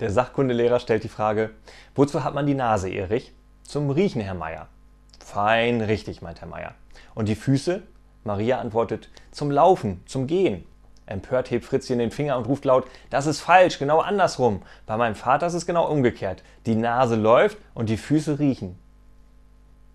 Der Sachkundelehrer stellt die Frage, wozu hat man die Nase, Erich? Zum Riechen, Herr Meier. Fein, richtig, meint Herr Meier. Und die Füße? Maria antwortet, zum Laufen, zum Gehen. Empört hebt Fritzchen den Finger und ruft laut, das ist falsch, genau andersrum. Bei meinem Vater ist es genau umgekehrt. Die Nase läuft und die Füße riechen.